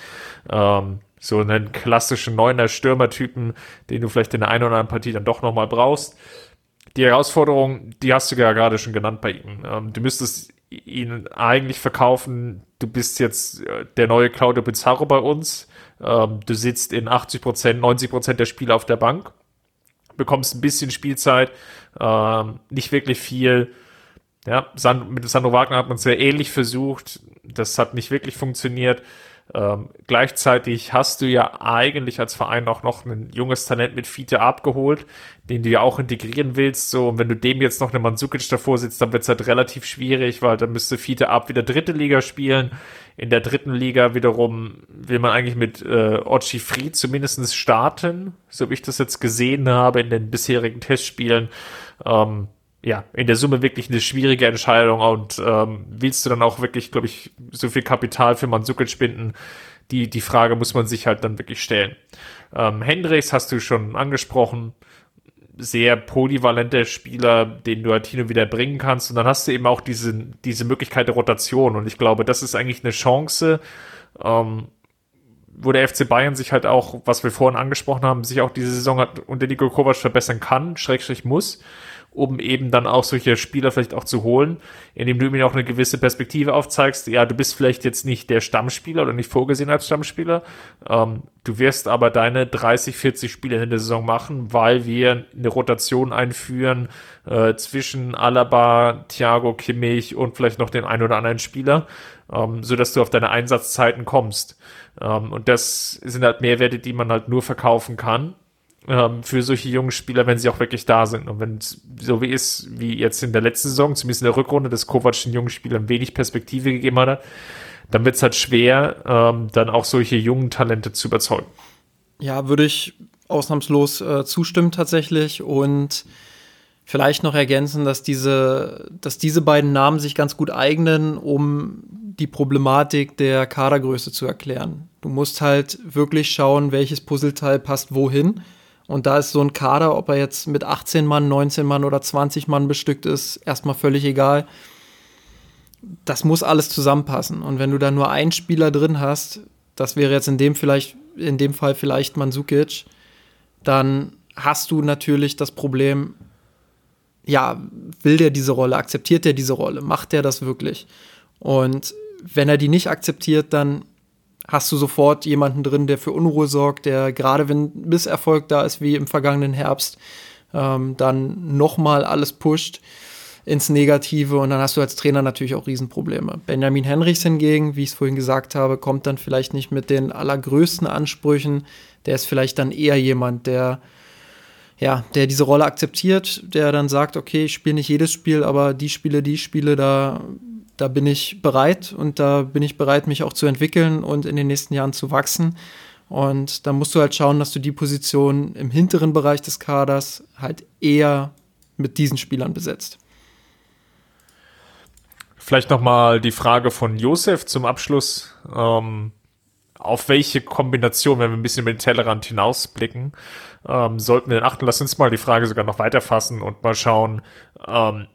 ähm, so einen klassischen neuner Stürmertypen, den du vielleicht in der einen oder anderen Partie dann doch nochmal brauchst. Die Herausforderung, die hast du ja gerade schon genannt bei ihm. Ähm, du müsstest ihn eigentlich verkaufen, du bist jetzt äh, der neue Claudio Pizarro bei uns, ähm, du sitzt in 80 Prozent, 90 Prozent der Spiele auf der Bank, bekommst ein bisschen Spielzeit, ähm, nicht wirklich viel. Ja, San, mit Sandro Wagner hat man sehr ähnlich versucht, das hat nicht wirklich funktioniert. Ähm, gleichzeitig hast du ja eigentlich als Verein auch noch ein junges Talent mit Fiete abgeholt, den du ja auch integrieren willst. So, und wenn du dem jetzt noch eine Mansukic davor sitzt, dann wird es halt relativ schwierig, weil dann müsste Fiete ab wieder dritte Liga spielen. In der dritten Liga wiederum will man eigentlich mit äh, Ochi Fried zumindest starten, so wie ich das jetzt gesehen habe in den bisherigen Testspielen. Ähm, ja, in der Summe wirklich eine schwierige Entscheidung und ähm, willst du dann auch wirklich, glaube ich, so viel Kapital für Mansukic spinden? Die, die Frage muss man sich halt dann wirklich stellen. Ähm, Hendricks hast du schon angesprochen, sehr polyvalenter Spieler, den du halt hin und wieder bringen kannst. Und dann hast du eben auch diese, diese Möglichkeit der Rotation. Und ich glaube, das ist eigentlich eine Chance, ähm, wo der FC Bayern sich halt auch, was wir vorhin angesprochen haben, sich auch diese Saison hat unter Nico Kovac verbessern kann, Schrägstrich muss um eben dann auch solche Spieler vielleicht auch zu holen, indem du mir auch eine gewisse Perspektive aufzeigst. Ja, du bist vielleicht jetzt nicht der Stammspieler oder nicht vorgesehen als Stammspieler. Ähm, du wirst aber deine 30, 40 Spiele in der Saison machen, weil wir eine Rotation einführen äh, zwischen Alaba, Thiago, Kimmich und vielleicht noch den einen oder anderen Spieler, ähm, so dass du auf deine Einsatzzeiten kommst. Ähm, und das sind halt Mehrwerte, die man halt nur verkaufen kann ähm, für solche jungen Spieler, wenn sie auch wirklich da sind. Und wenn es so wie ist, wie jetzt in der letzten Saison, zumindest in der Rückrunde, dass Kovac den jungen Spielern wenig Perspektive gegeben hat, dann wird es halt schwer, ähm, dann auch solche jungen Talente zu überzeugen. Ja, würde ich ausnahmslos äh, zustimmen tatsächlich und vielleicht noch ergänzen, dass diese, dass diese beiden Namen sich ganz gut eignen, um die Problematik der Kadergröße zu erklären. Du musst halt wirklich schauen, welches Puzzleteil passt wohin und da ist so ein Kader, ob er jetzt mit 18 Mann, 19 Mann oder 20 Mann bestückt ist, erstmal völlig egal. Das muss alles zusammenpassen. Und wenn du da nur einen Spieler drin hast, das wäre jetzt in dem, vielleicht, in dem Fall vielleicht Mansukic, dann hast du natürlich das Problem, ja, will der diese Rolle, akzeptiert der diese Rolle, macht der das wirklich? Und wenn er die nicht akzeptiert, dann hast du sofort jemanden drin, der für Unruhe sorgt, der gerade wenn Misserfolg da ist, wie im vergangenen Herbst, ähm, dann nochmal alles pusht ins Negative und dann hast du als Trainer natürlich auch Riesenprobleme. Benjamin Henrichs hingegen, wie ich es vorhin gesagt habe, kommt dann vielleicht nicht mit den allergrößten Ansprüchen. Der ist vielleicht dann eher jemand, der ja, der diese Rolle akzeptiert, der dann sagt, okay, ich spiele nicht jedes Spiel, aber die Spiele, die Spiele, da da bin ich bereit und da bin ich bereit, mich auch zu entwickeln und in den nächsten Jahren zu wachsen. Und da musst du halt schauen, dass du die Position im hinteren Bereich des Kaders halt eher mit diesen Spielern besetzt. Vielleicht nochmal die Frage von Josef zum Abschluss. Ähm, auf welche Kombination, wenn wir ein bisschen über den Tellerrand hinausblicken, ähm, sollten wir denn achten? Lass uns mal die Frage sogar noch weiterfassen und mal schauen, ähm,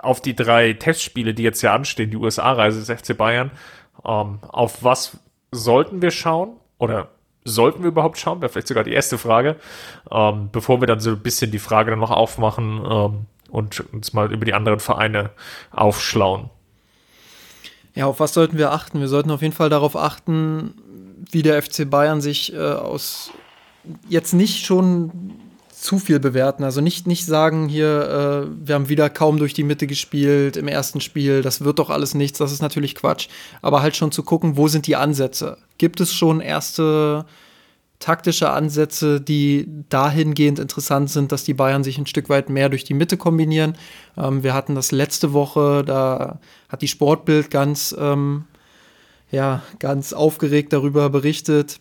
auf die drei Testspiele, die jetzt ja anstehen, die USA-Reise des FC Bayern, ähm, auf was sollten wir schauen? Oder sollten wir überhaupt schauen? Wäre vielleicht sogar die erste Frage, ähm, bevor wir dann so ein bisschen die Frage dann noch aufmachen ähm, und uns mal über die anderen Vereine aufschlauen. Ja, auf was sollten wir achten? Wir sollten auf jeden Fall darauf achten, wie der FC Bayern sich äh, aus jetzt nicht schon zu viel bewerten. Also nicht, nicht sagen, hier, äh, wir haben wieder kaum durch die Mitte gespielt im ersten Spiel, das wird doch alles nichts, das ist natürlich Quatsch. Aber halt schon zu gucken, wo sind die Ansätze? Gibt es schon erste taktische Ansätze, die dahingehend interessant sind, dass die Bayern sich ein Stück weit mehr durch die Mitte kombinieren? Ähm, wir hatten das letzte Woche, da hat die Sportbild ganz, ähm, ja, ganz aufgeregt darüber berichtet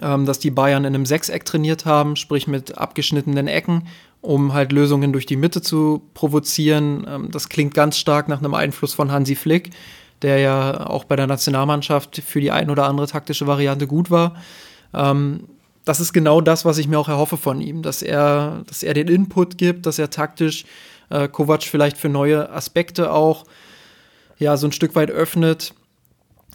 dass die Bayern in einem Sechseck trainiert haben, sprich mit abgeschnittenen Ecken, um halt Lösungen durch die Mitte zu provozieren. Ähm, das klingt ganz stark nach einem Einfluss von Hansi Flick, der ja auch bei der Nationalmannschaft für die ein oder andere taktische Variante gut war. Ähm, das ist genau das, was ich mir auch erhoffe von ihm, dass er, dass er den Input gibt, dass er taktisch äh, Kovac vielleicht für neue Aspekte auch ja so ein Stück weit öffnet.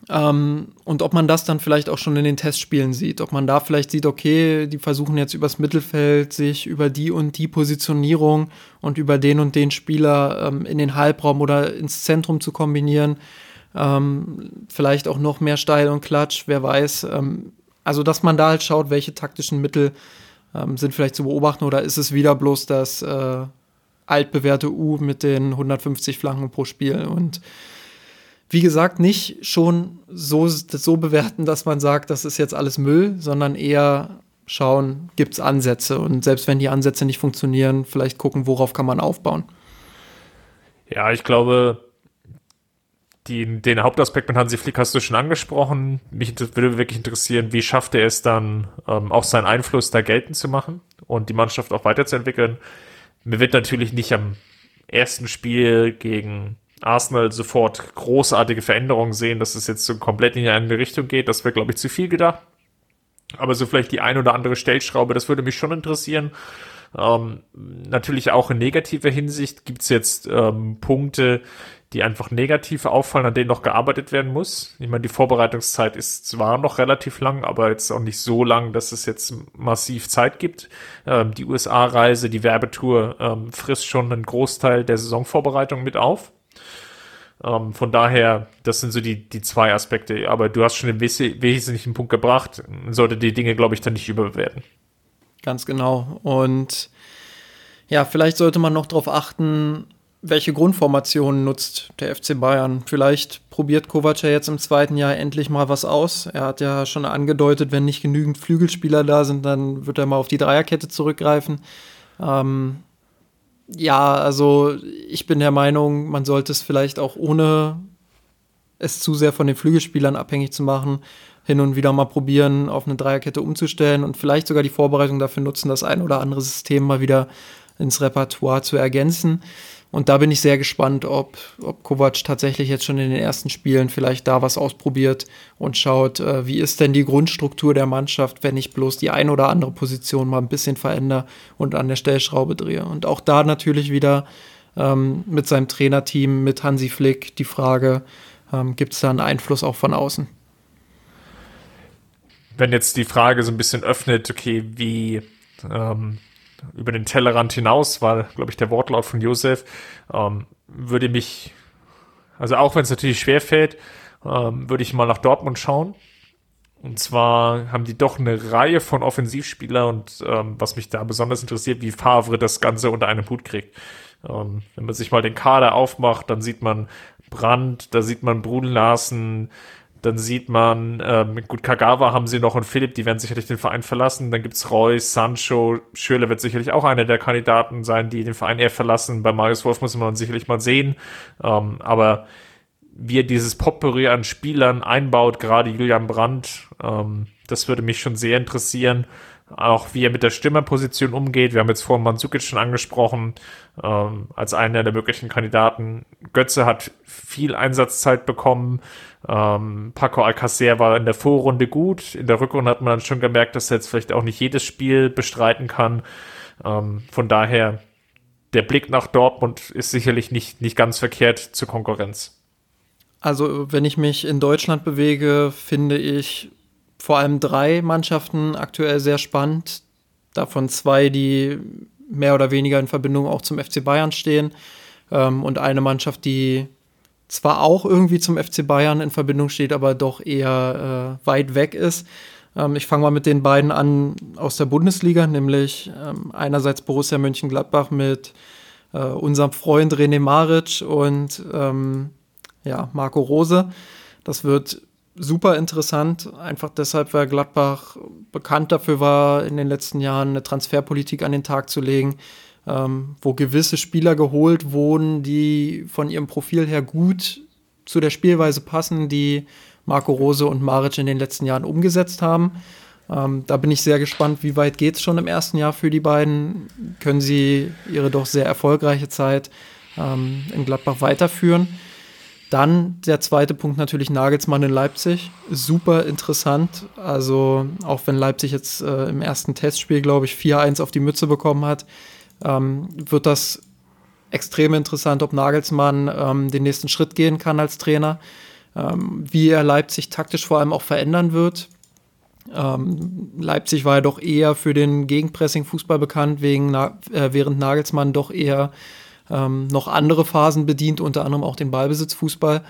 Ähm, und ob man das dann vielleicht auch schon in den Testspielen sieht, ob man da vielleicht sieht, okay, die versuchen jetzt übers Mittelfeld sich über die und die Positionierung und über den und den Spieler ähm, in den Halbraum oder ins Zentrum zu kombinieren. Ähm, vielleicht auch noch mehr Steil und Klatsch, wer weiß. Ähm, also, dass man da halt schaut, welche taktischen Mittel ähm, sind vielleicht zu beobachten oder ist es wieder bloß das äh, altbewährte U mit den 150 Flanken pro Spiel und wie gesagt, nicht schon so, so bewerten, dass man sagt, das ist jetzt alles Müll, sondern eher schauen, gibt es Ansätze und selbst wenn die Ansätze nicht funktionieren, vielleicht gucken, worauf kann man aufbauen. Ja, ich glaube, die, den Hauptaspekt mit Hansi Flick hast du schon angesprochen. Mich würde wirklich interessieren, wie schafft er es dann, ähm, auch seinen Einfluss da geltend zu machen und die Mannschaft auch weiterzuentwickeln. Mir wird natürlich nicht am ersten Spiel gegen Arsenal sofort großartige Veränderungen sehen, dass es jetzt so komplett in eine Richtung geht. Das wäre, glaube ich, zu viel gedacht. Aber so vielleicht die ein oder andere Stellschraube, das würde mich schon interessieren. Ähm, natürlich auch in negativer Hinsicht gibt es jetzt ähm, Punkte, die einfach negativ auffallen, an denen noch gearbeitet werden muss. Ich meine, die Vorbereitungszeit ist zwar noch relativ lang, aber jetzt auch nicht so lang, dass es jetzt massiv Zeit gibt. Ähm, die USA-Reise, die Werbetour ähm, frisst schon einen Großteil der Saisonvorbereitung mit auf. Ähm, von daher, das sind so die, die zwei Aspekte. Aber du hast schon den wesentlichen Punkt gebracht. Man sollte die Dinge, glaube ich, dann nicht überbewerten. Ganz genau. Und ja, vielleicht sollte man noch darauf achten, welche Grundformationen nutzt der FC Bayern? Vielleicht probiert Kovac ja jetzt im zweiten Jahr endlich mal was aus. Er hat ja schon angedeutet, wenn nicht genügend Flügelspieler da sind, dann wird er mal auf die Dreierkette zurückgreifen. Ähm, ja, also ich bin der Meinung, man sollte es vielleicht auch ohne es zu sehr von den Flügelspielern abhängig zu machen, hin und wieder mal probieren, auf eine Dreierkette umzustellen und vielleicht sogar die Vorbereitung dafür nutzen, das ein oder andere System mal wieder ins Repertoire zu ergänzen. Und da bin ich sehr gespannt, ob, ob Kovac tatsächlich jetzt schon in den ersten Spielen vielleicht da was ausprobiert und schaut, äh, wie ist denn die Grundstruktur der Mannschaft, wenn ich bloß die ein oder andere Position mal ein bisschen verändere und an der Stellschraube drehe. Und auch da natürlich wieder ähm, mit seinem Trainerteam, mit Hansi Flick, die Frage, ähm, gibt es da einen Einfluss auch von außen? Wenn jetzt die Frage so ein bisschen öffnet, okay, wie ähm, über den Tellerrand hinaus, war, glaube ich, der Wortlaut von Josef, ähm, würde mich, also auch wenn es natürlich schwer fällt, ähm, würde ich mal nach Dortmund schauen. Und zwar haben die doch eine Reihe von Offensivspieler und ähm, was mich da besonders interessiert, wie Favre das Ganze unter einem Hut kriegt. Ähm, wenn man sich mal den Kader aufmacht, dann sieht man Brandt, da sieht man Brudel Larsen, dann sieht man, ähm, gut, Kagawa haben sie noch und Philipp, die werden sicherlich den Verein verlassen. Dann gibt's Reus, Sancho, Schürle wird sicherlich auch einer der Kandidaten sein, die den Verein eher verlassen. Bei Marius Wolf muss man sicherlich mal sehen. Ähm, aber wie er dieses Potpourri an Spielern einbaut, gerade Julian Brandt, ähm, das würde mich schon sehr interessieren. Auch wie er mit der Stimmerposition umgeht. Wir haben jetzt vorhin Mansukic schon angesprochen, ähm, als einer der möglichen Kandidaten. Götze hat viel Einsatzzeit bekommen. Ähm, Paco Alcacer war in der Vorrunde gut. In der Rückrunde hat man dann schon gemerkt, dass er jetzt vielleicht auch nicht jedes Spiel bestreiten kann. Ähm, von daher, der Blick nach Dortmund ist sicherlich nicht, nicht ganz verkehrt zur Konkurrenz. Also, wenn ich mich in Deutschland bewege, finde ich vor allem drei Mannschaften aktuell sehr spannend. Davon zwei, die mehr oder weniger in Verbindung auch zum FC Bayern stehen. Ähm, und eine Mannschaft, die zwar auch irgendwie zum FC Bayern in Verbindung steht, aber doch eher äh, weit weg ist. Ähm, ich fange mal mit den beiden an aus der Bundesliga, nämlich ähm, einerseits Borussia Mönchengladbach mit äh, unserem Freund René Maric und ähm, ja, Marco Rose. Das wird super interessant, einfach deshalb, weil Gladbach bekannt dafür war, in den letzten Jahren eine Transferpolitik an den Tag zu legen, ähm, wo gewisse Spieler geholt wurden, die von ihrem Profil her gut zu der Spielweise passen, die Marco Rose und Maric in den letzten Jahren umgesetzt haben. Ähm, da bin ich sehr gespannt, wie weit geht es schon im ersten Jahr für die beiden. Können sie ihre doch sehr erfolgreiche Zeit ähm, in Gladbach weiterführen? Dann der zweite Punkt natürlich Nagelsmann in Leipzig. Super interessant. Also auch wenn Leipzig jetzt äh, im ersten Testspiel, glaube ich, 4-1 auf die Mütze bekommen hat, ähm, wird das extrem interessant, ob Nagelsmann ähm, den nächsten Schritt gehen kann als Trainer, ähm, wie er Leipzig taktisch vor allem auch verändern wird. Ähm, Leipzig war ja doch eher für den Gegenpressing-Fußball bekannt, wegen, äh, während Nagelsmann doch eher ähm, noch andere Phasen bedient, unter anderem auch den Ballbesitzfußball.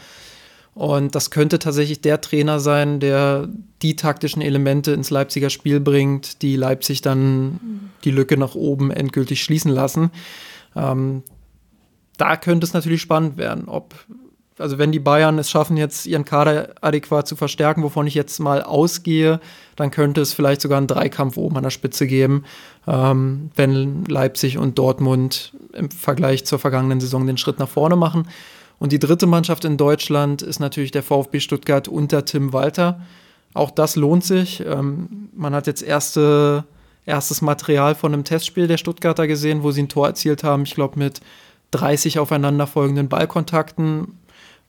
Und das könnte tatsächlich der Trainer sein, der die taktischen Elemente ins Leipziger Spiel bringt, die Leipzig dann die Lücke nach oben endgültig schließen lassen. Ähm, da könnte es natürlich spannend werden, ob, also wenn die Bayern es schaffen, jetzt ihren Kader adäquat zu verstärken, wovon ich jetzt mal ausgehe, dann könnte es vielleicht sogar einen Dreikampf oben an der Spitze geben, ähm, wenn Leipzig und Dortmund im Vergleich zur vergangenen Saison den Schritt nach vorne machen. Und die dritte Mannschaft in Deutschland ist natürlich der VfB Stuttgart unter Tim Walter. Auch das lohnt sich. Ähm, man hat jetzt erste, erstes Material von einem Testspiel der Stuttgarter gesehen, wo sie ein Tor erzielt haben. Ich glaube, mit 30 aufeinanderfolgenden Ballkontakten.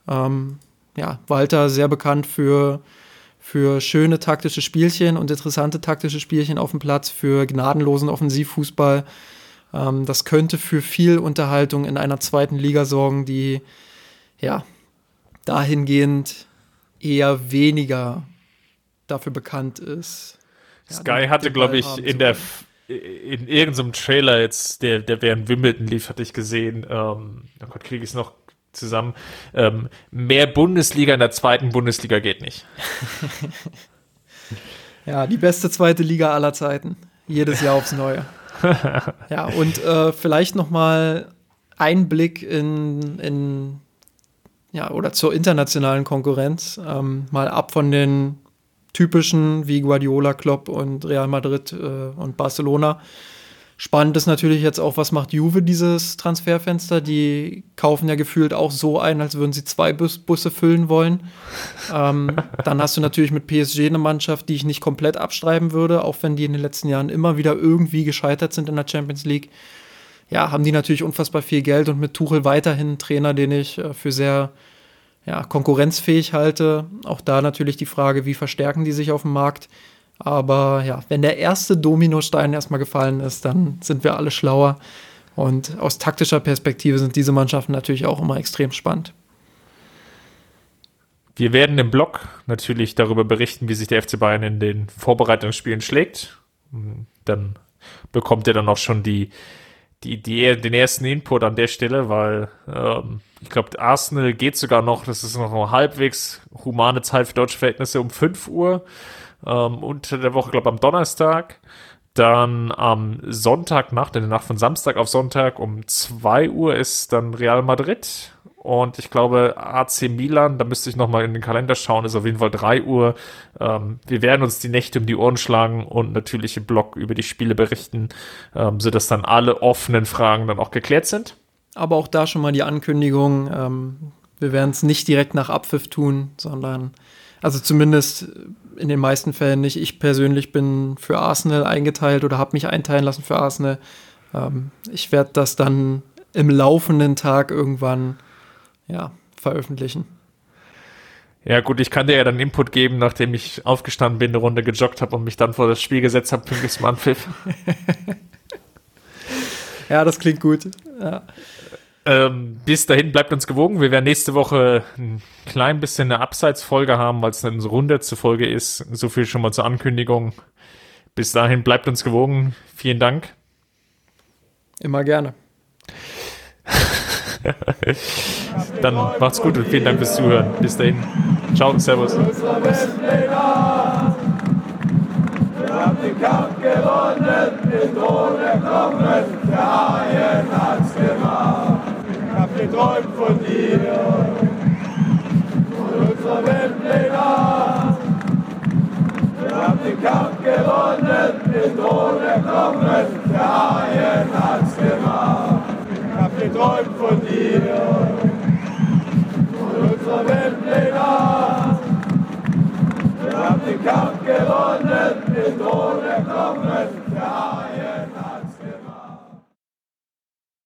Ähm, ja, Walter sehr bekannt für, für schöne taktische Spielchen und interessante taktische Spielchen auf dem Platz, für gnadenlosen Offensivfußball. Ähm, das könnte für viel Unterhaltung in einer zweiten Liga sorgen, die ja dahingehend eher weniger dafür bekannt ist. Sky ja, hatte, glaube ich, in der in irgendeinem Trailer jetzt, der, der während Wimbledon lief, hatte ich gesehen, ähm, oh Gott, kriege ich es noch zusammen, ähm, mehr Bundesliga in der zweiten Bundesliga geht nicht. ja, die beste zweite Liga aller Zeiten. Jedes Jahr aufs Neue. ja, und äh, vielleicht noch mal ein Blick in, in ja, oder zur internationalen Konkurrenz. Ähm, mal ab von den typischen wie Guardiola, Klopp und Real Madrid äh, und Barcelona. Spannend ist natürlich jetzt auch, was macht Juve dieses Transferfenster? Die kaufen ja gefühlt auch so ein, als würden sie zwei Bus Busse füllen wollen. ähm, dann hast du natürlich mit PSG eine Mannschaft, die ich nicht komplett abstreiben würde, auch wenn die in den letzten Jahren immer wieder irgendwie gescheitert sind in der Champions League. Ja, haben die natürlich unfassbar viel Geld und mit Tuchel weiterhin Trainer, den ich äh, für sehr ja, konkurrenzfähig halte. Auch da natürlich die Frage, wie verstärken die sich auf dem Markt. Aber ja, wenn der erste Dominostein erstmal gefallen ist, dann sind wir alle schlauer. Und aus taktischer Perspektive sind diese Mannschaften natürlich auch immer extrem spannend. Wir werden im Blog natürlich darüber berichten, wie sich der FC Bayern in den Vorbereitungsspielen schlägt. Dann bekommt ihr dann auch schon die die, die, den ersten Input an der Stelle, weil ähm, ich glaube, Arsenal geht sogar noch, das ist noch halbwegs humane Zeit für deutsche Verhältnisse um 5 Uhr ähm, unter der Woche, glaube am Donnerstag. Dann am Sonntag Nacht, in der Nacht von Samstag auf Sonntag um 2 Uhr ist dann Real Madrid und ich glaube, AC Milan, da müsste ich nochmal in den Kalender schauen, ist auf jeden Fall 3 Uhr. Ähm, wir werden uns die Nächte um die Ohren schlagen und natürlich im Blog über die Spiele berichten, ähm, sodass dann alle offenen Fragen dann auch geklärt sind. Aber auch da schon mal die Ankündigung, ähm, wir werden es nicht direkt nach Abpfiff tun, sondern, also zumindest in den meisten Fällen nicht. Ich persönlich bin für Arsenal eingeteilt oder habe mich einteilen lassen für Arsenal. Ähm, ich werde das dann im laufenden Tag irgendwann ja, veröffentlichen. Ja, gut, ich kann dir ja dann Input geben, nachdem ich aufgestanden bin, eine Runde gejoggt habe und mich dann vor das Spiel gesetzt habe, pünktlich zum Anpfiff. ja, das klingt gut. Ja. Ähm, bis dahin bleibt uns gewogen. Wir werden nächste Woche ein klein bisschen eine Abseitsfolge haben, weil es eine Runde zur Folge ist. So viel schon mal zur Ankündigung. Bis dahin bleibt uns gewogen. Vielen Dank. Immer gerne. Dann macht's gut und vielen Dank fürs Zuhören. Bis dahin. Ciao, Servus. Wir haben den Kampf gewonnen, den Thron erklommen, der Haien hat's gemacht. Ich hab geträumt von dir, von unserer. Wir haben den Kampf gewonnen, den erklommen, der Haien hat's gemacht geträumt von dir, von unserer Weltpläne. Wir haben den Kampf gewonnen, den Thron erklommen,